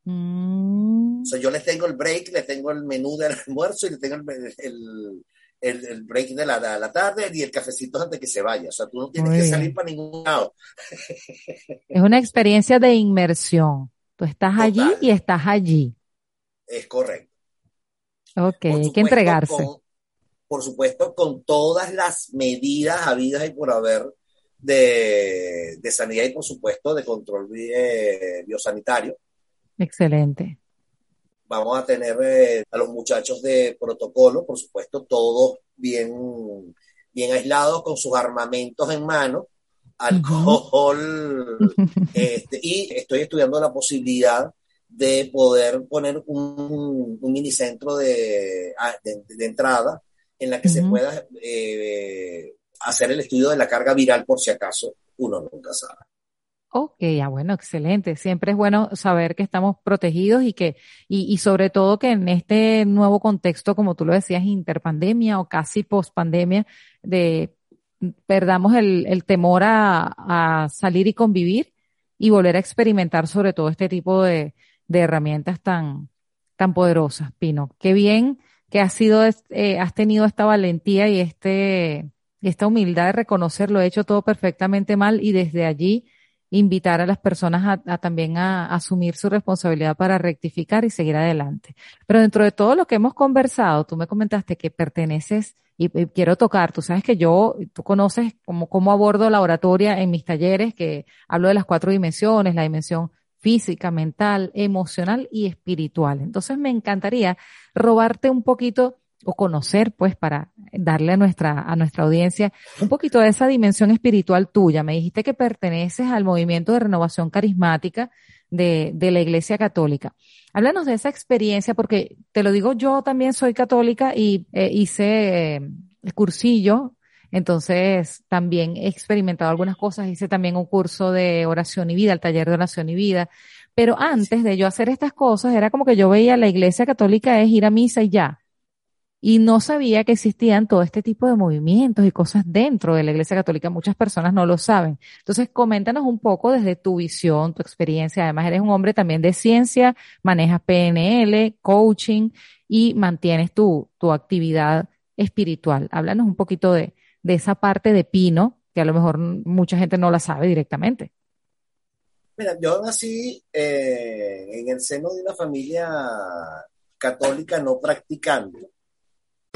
Mm. yo les tengo el break, le tengo el menú del almuerzo y le tengo el, el, break de la, la, tarde y el cafecito antes que se vaya. O sea, tú no tienes que salir para ningún lado. Es una experiencia de inmersión. Tú estás allí y estás allí. Es correcto. Ok, hay que entregarse. por supuesto, con todas las medidas habidas y por haber de, de sanidad y, por supuesto, de control biosanitario. Excelente. Vamos a tener eh, a los muchachos de protocolo, por supuesto, todos bien, bien aislados con sus armamentos en mano, alcohol, este, y estoy estudiando la posibilidad de poder poner un, un minicentro de, ah, de, entrada en la que se pueda eh, hacer el estudio de la carga viral por si acaso uno nunca sabe. Ok, ya bueno, excelente. Siempre es bueno saber que estamos protegidos y que, y, y, sobre todo que en este nuevo contexto, como tú lo decías, interpandemia o casi pospandemia, de perdamos el, el temor a, a, salir y convivir y volver a experimentar sobre todo este tipo de, de herramientas tan, tan poderosas, Pino. Qué bien que has sido, eh, has tenido esta valentía y este, esta humildad de reconocer lo he hecho todo perfectamente mal y desde allí invitar a las personas a, también a, asumir su responsabilidad para rectificar y seguir adelante. Pero dentro de todo lo que hemos conversado, tú me comentaste que perteneces y, quiero tocar, tú sabes que yo, tú conoces cómo, cómo abordo la oratoria en mis talleres, que hablo de las cuatro dimensiones, la dimensión física, mental, emocional y espiritual. Entonces me encantaría robarte un poquito o conocer, pues, para darle a nuestra, a nuestra audiencia un poquito de esa dimensión espiritual tuya. Me dijiste que perteneces al movimiento de renovación carismática de, de la Iglesia Católica. Háblanos de esa experiencia, porque te lo digo, yo también soy católica y eh, hice eh, el cursillo, entonces también he experimentado algunas cosas, hice también un curso de oración y vida, el taller de oración y vida, pero antes de yo hacer estas cosas, era como que yo veía la Iglesia Católica es ir a misa y ya y no sabía que existían todo este tipo de movimientos y cosas dentro de la Iglesia Católica. Muchas personas no lo saben. Entonces, coméntanos un poco desde tu visión, tu experiencia. Además, eres un hombre también de ciencia, manejas PNL, coaching y mantienes tu, tu actividad espiritual. Háblanos un poquito de, de esa parte de Pino, que a lo mejor mucha gente no la sabe directamente. Mira, yo nací eh, en el seno de una familia católica no practicante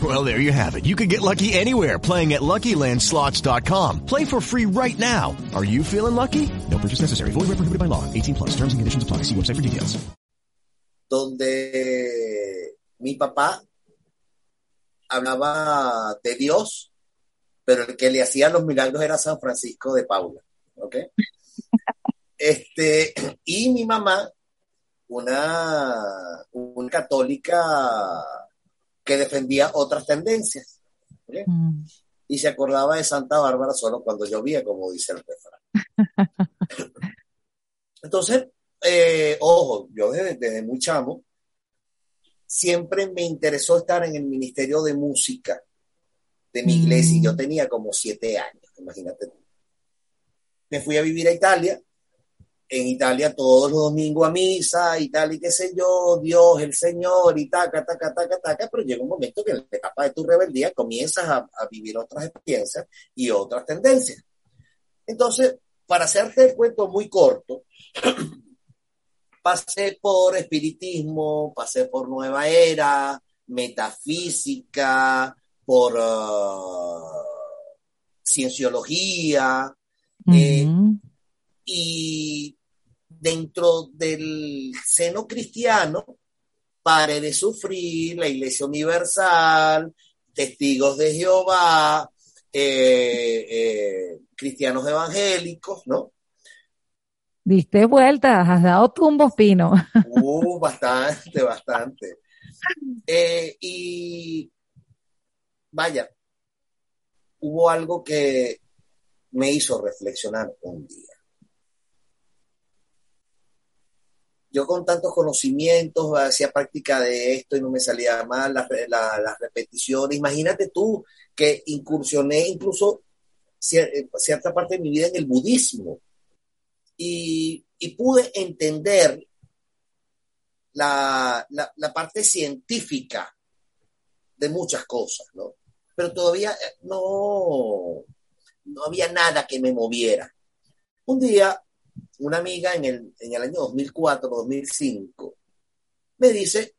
Well, there you have it. You can get lucky anywhere playing at LuckyLandSlots.com. Play for free right now. Are you feeling lucky? No purchase necessary. Void where prohibited by law. 18 plus. Terms and conditions apply. See website for details. Donde mi papá hablaba de Dios pero el que le hacía los milagros era San Francisco de Paula. ¿Ok? Este, y mi mamá, una, una católica que defendía otras tendencias. Mm. Y se acordaba de Santa Bárbara solo cuando llovía, como dice el refrán. Entonces, eh, ojo, yo desde, desde muy chamo siempre me interesó estar en el Ministerio de Música de mi iglesia y yo mm. tenía como siete años, imagínate Me fui a vivir a Italia, en Italia todos los domingos a misa y tal y qué sé yo, Dios, el Señor y taca, taca, taca, taca, pero llega un momento que en la etapa de tu rebeldía comienzas a, a vivir otras experiencias y otras tendencias. Entonces, para hacerte el cuento muy corto, pasé por espiritismo, pasé por nueva era, metafísica, por uh, cienciología. Eh, y dentro del seno cristiano, pare de sufrir, la Iglesia Universal, testigos de Jehová, eh, eh, cristianos evangélicos, ¿no? Diste vueltas, has dado tumbos, Pino. Uh, bastante, bastante. Eh, y vaya, hubo algo que me hizo reflexionar un día. Yo con tantos conocimientos hacía práctica de esto y no me salía mal las, repeticiones. Imagínate tú que incursioné incluso cierta parte de mi vida en el budismo y, pude entender la, la, parte científica de muchas cosas, ¿no? Pero todavía eh, no, no había nada que me moviera. Un día, una amiga en el, en el año 2004, 2005, me dice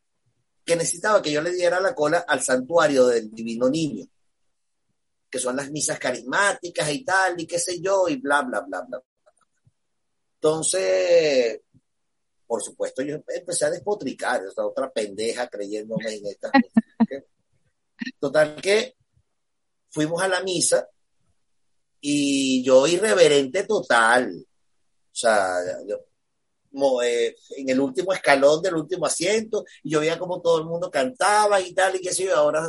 que necesitaba que yo le diera la cola al santuario del Divino Niño, que son las misas carismáticas y tal, y qué sé yo, y bla, bla, bla, bla. Entonces, por supuesto, yo empecé a despotricar, esa otra pendeja creyéndome en estas. Total que fuimos a la misa y yo irreverente total. O sea, yo, eh, en el último escalón del último asiento, y yo veía como todo el mundo cantaba y tal, y qué sé yo, ahora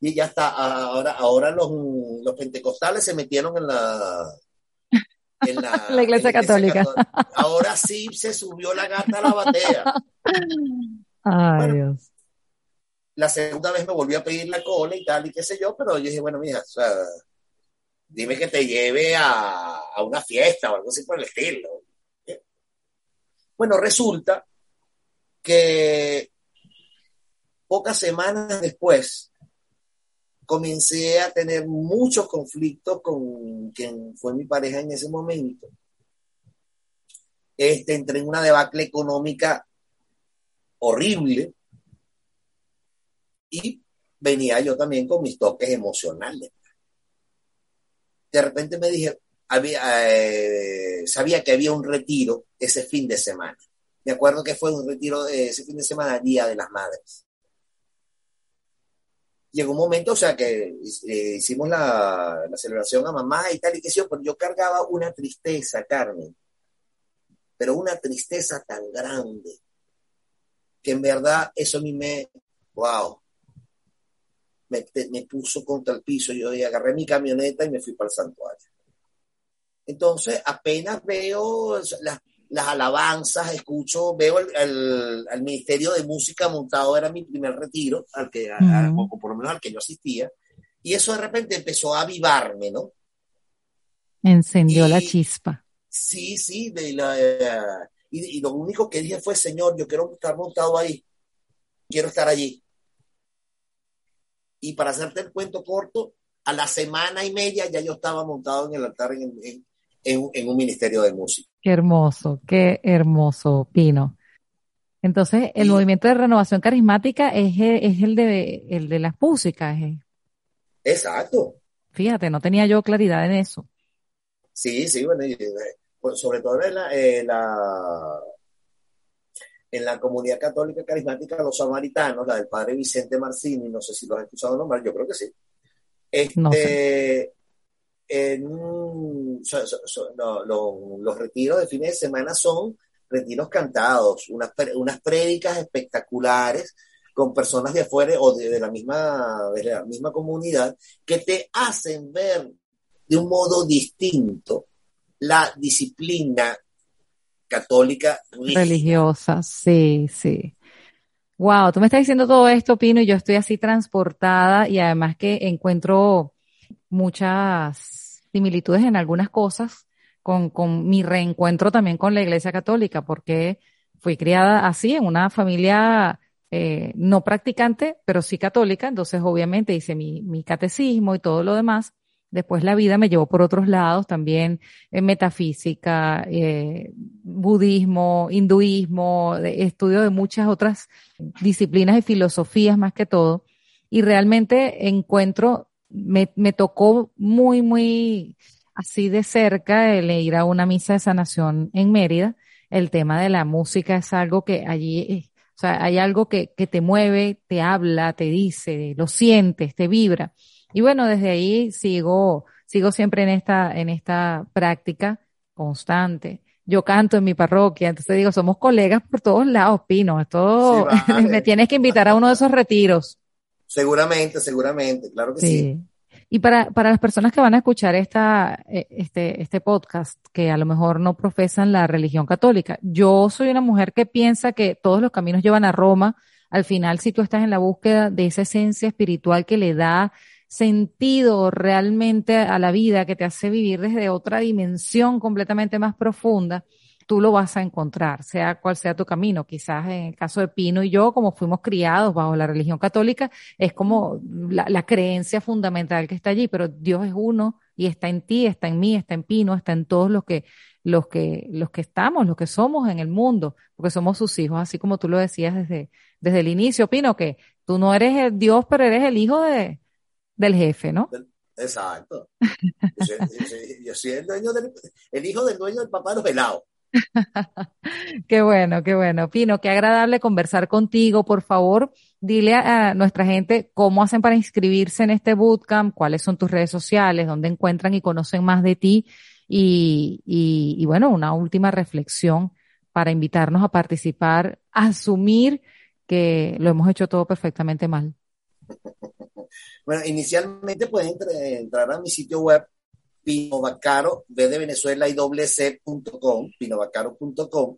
y ya está, ahora, ahora los, los pentecostales se metieron en la, en la, iglesia, católica. Ahora sí se subió la gata a la batea. Ay, Dios. La segunda vez me volvió a pedir la cola y tal, y qué sé yo, pero yo dije, bueno, mija, o sea, dime que te lleve a, a una fiesta o algo así por el estilo. Bueno, resulta que pocas semanas después comencé a tener muchos conflictos con quien fue mi pareja en ese momento. Este, entré en una debacle económica horrible y venía yo también con mis toques emocionales. De repente me dije, eh, sabía que había un retiro ese fin de semana. Me acuerdo que fue un retiro de ese fin de semana, Día de las Madres llegó un momento, o sea, que eh, hicimos la, celebración a mamá y tal, y que sí, pero yo cargaba una tristeza, Carmen, pero una tristeza tan grande, que en verdad eso a mí me, wow, me, puso contra el piso, yo agarré mi camioneta y me fui para el santuario. Entonces, apenas veo las las alabanzas, escucho, veo el, Ministerio de Música montado, era mi primer retiro, al que, o por lo menos al que yo asistía, y eso de repente empezó a avivarme, ¿no? Encendió la chispa. Sí, sí, de la, eh, y, lo único que dije fue, Señor, yo quiero estar montado ahí, quiero estar allí. Y para hacerte el cuento corto, a la semana y media ya yo estaba montado en el altar en, en, un ministerio de música. Qué hermoso, qué hermoso, Pino. Entonces, el movimiento de renovación carismática es, es el, de, el de las músicas. Exacto. Fíjate, no tenía yo claridad en eso. Sí, sí, bueno, eh, pues, sobre todo en la, la, en la comunidad católica carismática, los samaritanos, la del padre Vicente Marcini, no sé si lo has escuchado nombrar, yo creo que sí. Este, no sé en los retiros de fines de semana son retiros cantados, unas, unas prédicas espectaculares con personas de afuera o de, la misma, de la misma comunidad que te hacen ver de un modo distinto la disciplina católica religiosa. Sí, sí. Wow, tú me estás diciendo todo esto, Pino, y yo estoy así transportada y además que encuentro muchas similitudes en algunas cosas con, con mi reencuentro también con la Iglesia Católica, porque fui criada así en una familia eh, no practicante, pero sí católica, entonces obviamente hice mi, mi catecismo y todo lo demás. Después la vida me llevó por otros lados, también en metafísica, eh, budismo, hinduismo, estudio de muchas otras disciplinas y filosofías más que todo. Y realmente encuentro me, me tocó muy, muy así de cerca el ir a una misa de sanación en Mérida el tema de la música es algo que allí, o sea, hay algo que, que te mueve, te habla, te dice, lo sientes, te vibra. Y bueno, desde ahí sigo, sigo siempre en esta, en esta práctica constante. Yo canto en mi parroquia, entonces digo, somos colegas por todos lados, Pino. Esto me tienes que invitar a uno de esos retiros. Seguramente, seguramente, claro que sí. Y para, para las personas que van a escuchar esta, eh, este, este podcast, que a lo mejor no profesan la religión católica, yo soy una mujer que piensa que todos los caminos llevan a Roma. Al final, si tú estás en la búsqueda de esa esencia espiritual que le da sentido realmente a la vida, que te hace vivir desde otra dimensión completamente más profunda, tú lo vas a encontrar, sea cual sea tu camino. Quizás en el caso de Pino y yo, como fuimos criados bajo la religión católica, es como la, creencia fundamental que está allí, pero Dios es uno y está en ti, está en mí, está en Pino, está en todos los que, los que, los que estamos, los que somos en el mundo, porque somos sus hijos, así como tú lo decías desde, desde el inicio, Pino, que tú no eres el Dios, pero eres el hijo de, del jefe, ¿no? Exacto. Yo soy, el, dueño del, el hijo del dueño del papá de los helados. qué bueno, qué bueno. Pino, qué agradable conversar contigo. Por favor, dile a, nuestra gente cómo hacen para inscribirse en este bootcamp, cuáles son tus redes sociales, dónde encuentran y conocen más de ti. Y, y, y bueno, una última reflexión para invitarnos a participar, a asumir que lo hemos hecho todo perfectamente mal. Bueno, inicialmente pueden entrar a mi sitio web pinovacaro, B de Venezuela y doble C.com, pinovacaro.com,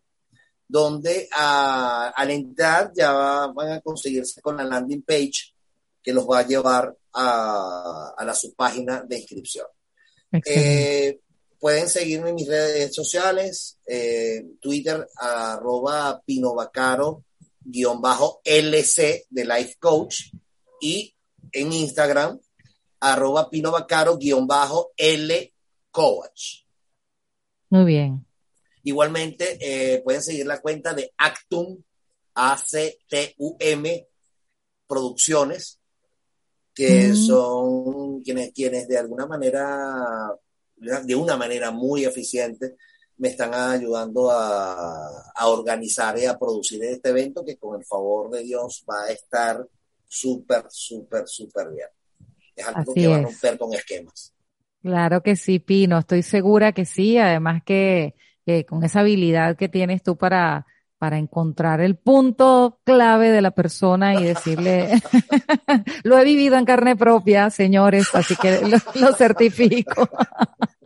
donde al entrar ya van a conseguirse con la landing page que los va a llevar a, la subpágina de inscripción. Eh, pueden seguirme en mis redes sociales, eh, Twitter, arroba pinovacaro, guion bajo LC de Life Coach, y en Instagram, arroba Pino guion bajo L Coach. Muy bien. Igualmente, eh, pueden seguir la cuenta de Actum, A-C-T-U-M Producciones, que son quienes, quienes de alguna manera, de una manera muy eficiente, me están ayudando a, a organizar y a producir este evento que con el favor de Dios va a estar súper, súper, súper bien. Es algo que va a romper con esquemas. Claro que sí, Pino, estoy segura que sí, además que, con esa habilidad que tienes tú para, para encontrar el punto clave de la persona y decirle, lo he vivido en carne propia, señores, así que lo certifico.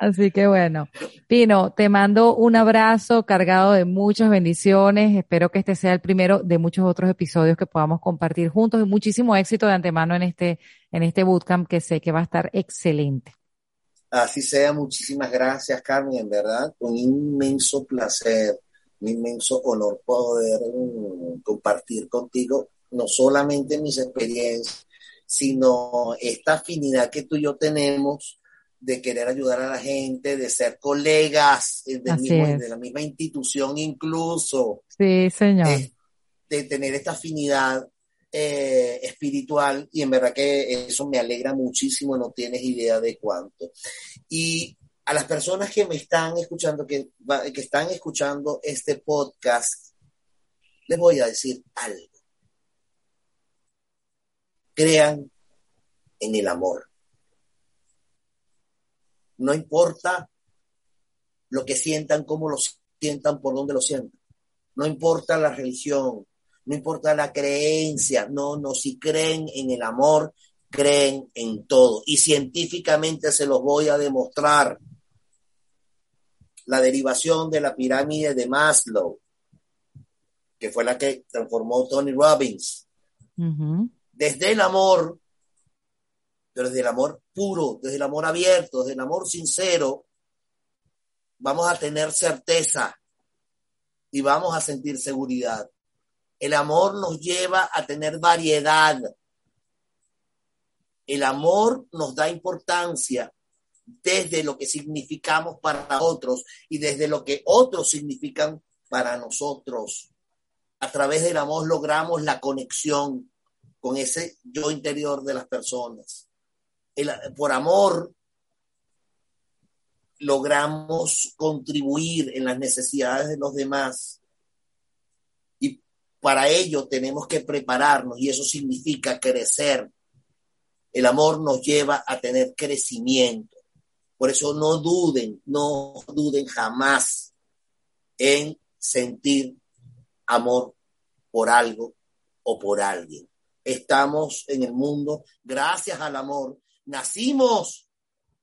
Así que bueno, Pino, te mando un abrazo cargado de muchas bendiciones. Espero que este sea el primero de muchos otros episodios que podamos compartir juntos y muchísimo éxito de antemano en este, en este bootcamp que sé que va a estar excelente. Así sea, muchísimas gracias, Carmen, en verdad, un inmenso placer, un inmenso honor poder mm, compartir contigo no solamente mis experiencias, sino esta afinidad que tú y yo tenemos de querer ayudar a la gente, de ser colegas de la misma institución incluso. Sí, señor. De, tener esta afinidad eh, espiritual y en verdad que eso me alegra muchísimo, no tienes idea de cuánto. Y a las personas que me están escuchando, que, que están escuchando este podcast, les voy a decir algo. Crean en el amor no importa lo que sientan, cómo lo sientan, por dónde lo sientan. No importa la religión, no importa la creencia, no, no, si creen en el amor, creen en todo. Y científicamente se los voy a demostrar. La derivación de la pirámide de Maslow, que fue la que transformó Tony Robbins. Desde el amor pero desde el amor puro, desde el amor abierto, desde el amor sincero, vamos a tener certeza y vamos a sentir seguridad. El amor nos lleva a tener variedad. El amor nos da importancia desde lo que significamos para otros y desde lo que otros significan para nosotros. A través del amor logramos la conexión con ese yo interior de las personas por amor, logramos contribuir en las necesidades de los demás. Y para ello tenemos que prepararnos y eso significa crecer. El amor nos lleva a tener crecimiento. Por eso no duden, no duden jamás en sentir amor por algo o por alguien. Estamos en el mundo gracias al amor. Nacimos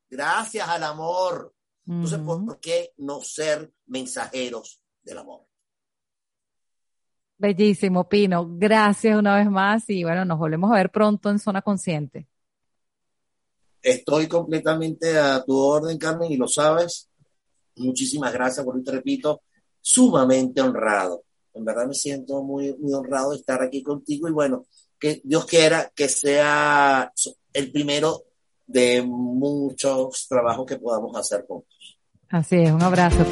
gracias al amor. Entonces, ¿por qué no ser mensajeros del amor? Bellísimo, Pino. Gracias una vez más y bueno, nos volvemos a ver pronto en Zona Consciente. Estoy completamente a tu orden, Carmen, y lo sabes. Muchísimas gracias, por te repito, sumamente honrado. En verdad me siento muy, muy honrado de estar aquí contigo y bueno, que Dios quiera que sea el primero de muchos trabajos que podamos hacer juntos. Así es, un abrazo.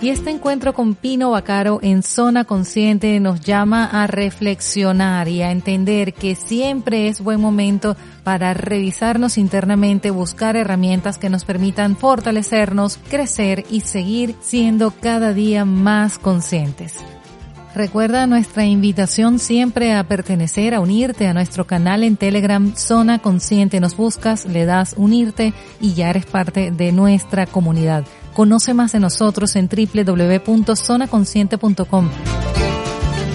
Y este encuentro con Pino Bacaro en Zona Consciente nos llama a reflexionar y a entender que siempre es buen momento para revisarnos internamente, buscar herramientas que nos permitan fortalecernos, crecer y seguir siendo cada día más conscientes. Recuerda nuestra invitación siempre a pertenecer, a unirte a nuestro canal en Telegram Zona Consciente. Nos buscas, le das unirte y ya eres parte de nuestra comunidad. Conoce más de nosotros en www.zonaconsciente.com.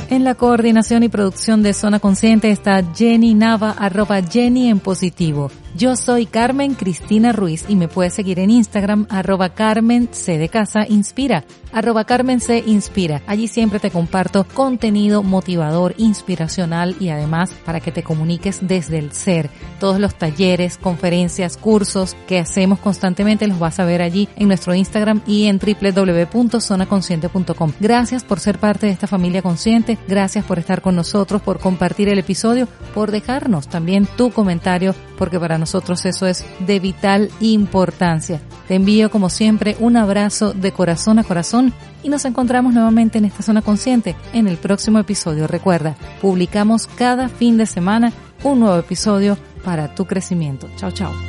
En la coordinación y producción de Zona Consciente está Jenny Nava, arroba Jenny en positivo. Yo soy Carmen Cristina Ruiz y me puedes seguir en Instagram arroba Carmen C de Casa Inspira, arroba Carmen C Inspira. Allí siempre te comparto contenido motivador, inspiracional y además para que te comuniques desde el ser. Todos los talleres, conferencias, cursos que hacemos constantemente los vas a ver allí en nuestro Instagram y en www.zonaconsciente.com. Gracias por ser parte de esta familia consciente, gracias por estar con nosotros, por compartir el episodio, por dejarnos también tu comentario, porque para nosotros eso es de vital importancia. Te envío como siempre un abrazo de corazón a corazón y nos encontramos nuevamente en esta zona consciente en el próximo episodio. Recuerda, publicamos cada fin de semana un nuevo episodio para tu crecimiento. Chao, chao.